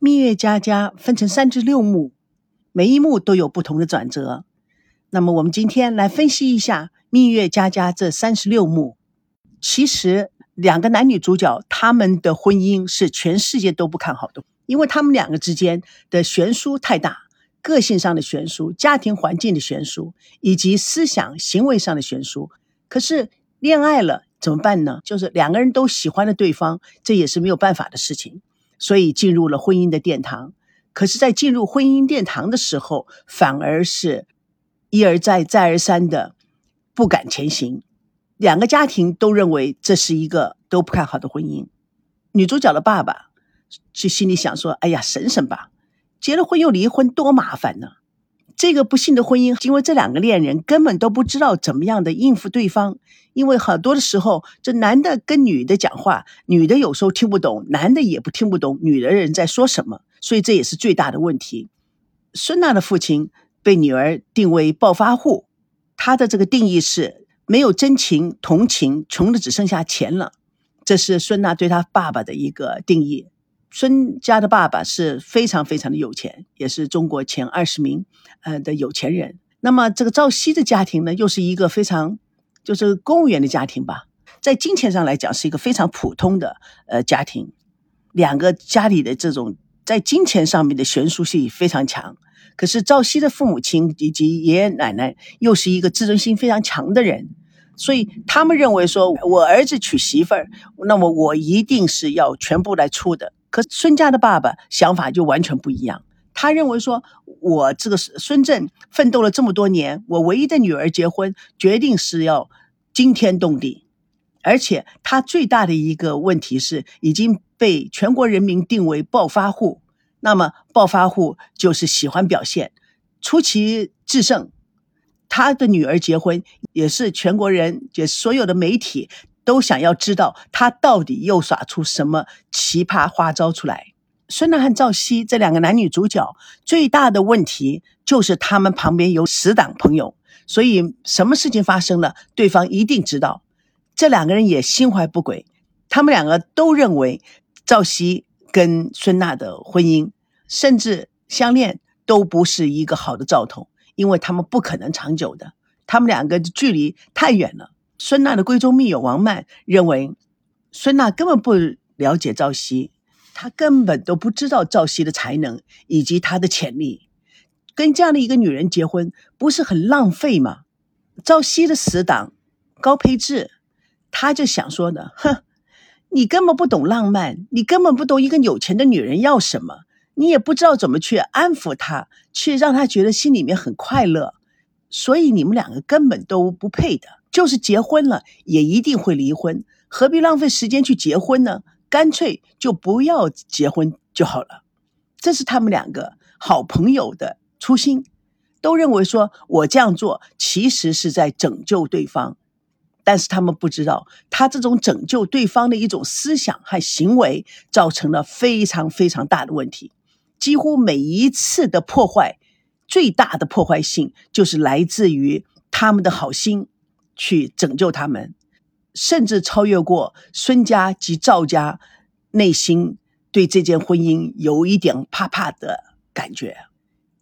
蜜月佳佳分成三至六幕，每一幕都有不同的转折。那么，我们今天来分析一下蜜月佳佳这三十六幕。其实，两个男女主角他们的婚姻是全世界都不看好的，因为他们两个之间的悬殊太大，个性上的悬殊、家庭环境的悬殊，以及思想行为上的悬殊。可是，恋爱了怎么办呢？就是两个人都喜欢了对方，这也是没有办法的事情。所以进入了婚姻的殿堂，可是，在进入婚姻殿堂的时候，反而是一而再、再而三的不敢前行。两个家庭都认为这是一个都不看好的婚姻。女主角的爸爸就心里想说：“哎呀，省省吧，结了婚又离婚多麻烦呢。”这个不幸的婚姻，因为这两个恋人根本都不知道怎么样的应付对方，因为很多的时候，这男的跟女的讲话，女的有时候听不懂，男的也不听不懂女的人在说什么，所以这也是最大的问题。孙娜的父亲被女儿定为暴发户，他的这个定义是没有真情同情，穷的只剩下钱了，这是孙娜对他爸爸的一个定义。孙家的爸爸是非常非常的有钱，也是中国前二十名呃的有钱人。那么这个赵熙的家庭呢，又是一个非常就是公务员的家庭吧，在金钱上来讲是一个非常普通的呃家庭。两个家里的这种在金钱上面的悬殊性非常强。可是赵熙的父母亲以及爷爷奶奶又是一个自尊心非常强的人，所以他们认为说，我儿子娶媳妇儿，那么我一定是要全部来出的。可孙家的爸爸想法就完全不一样，他认为说，我这个孙正奋斗了这么多年，我唯一的女儿结婚，决定是要惊天动地，而且他最大的一个问题是已经被全国人民定为暴发户。那么暴发户就是喜欢表现，出奇制胜。他的女儿结婚也是全国人，就所有的媒体。都想要知道他到底又耍出什么奇葩花招出来。孙娜和赵熙这两个男女主角最大的问题就是他们旁边有死党朋友，所以什么事情发生了，对方一定知道。这两个人也心怀不轨，他们两个都认为赵熙跟孙娜的婚姻甚至相恋都不是一个好的兆头，因为他们不可能长久的，他们两个距离太远了。孙娜的闺中密友王曼认为，孙娜根本不了解赵熙，她根本都不知道赵熙的才能以及他的潜力。跟这样的一个女人结婚，不是很浪费吗？赵熙的死党高培志，他就想说呢：哼，你根本不懂浪漫，你根本不懂一个有钱的女人要什么，你也不知道怎么去安抚她，去让她觉得心里面很快乐，所以你们两个根本都不配的。就是结婚了，也一定会离婚，何必浪费时间去结婚呢？干脆就不要结婚就好了。这是他们两个好朋友的初心，都认为说我这样做其实是在拯救对方，但是他们不知道，他这种拯救对方的一种思想和行为，造成了非常非常大的问题。几乎每一次的破坏，最大的破坏性就是来自于他们的好心。去拯救他们，甚至超越过孙家及赵家内心对这件婚姻有一点怕怕的感觉。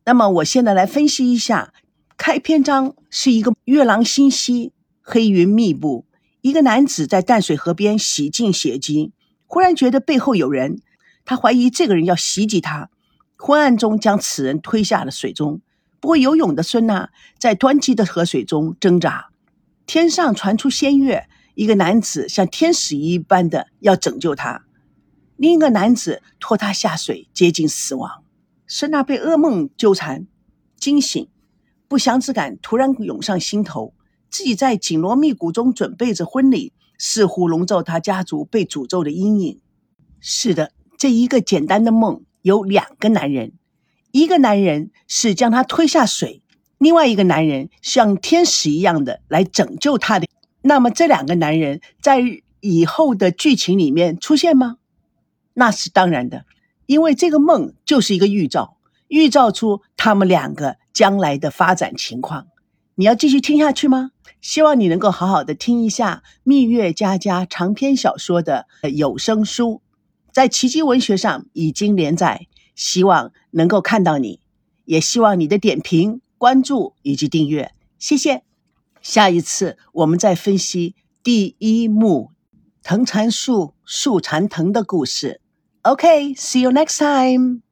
那么，我现在来分析一下，开篇章是一个月朗星稀，黑云密布，一个男子在淡水河边洗净血迹，忽然觉得背后有人，他怀疑这个人要袭击他，昏暗中将此人推下了水中。不会游泳的孙娜在湍急的河水中挣扎。天上传出仙乐，一个男子像天使一般的要拯救他，另一个男子拖他下水，接近死亡。孙娜被噩梦纠缠，惊醒，不祥之感突然涌上心头，自己在紧锣密鼓中准备着婚礼，似乎笼罩他家族被诅咒的阴影。是的，这一个简单的梦有两个男人，一个男人是将他推下水。另外一个男人像天使一样的来拯救他的，那么这两个男人在以后的剧情里面出现吗？那是当然的，因为这个梦就是一个预兆，预兆出他们两个将来的发展情况。你要继续听下去吗？希望你能够好好的听一下《蜜月佳佳》长篇小说的有声书，在奇迹文学上已经连载，希望能够看到你，也希望你的点评、关注以及订阅，谢谢。下一次我们再分析第一幕藤缠树、树缠藤的故事。OK，see you next time。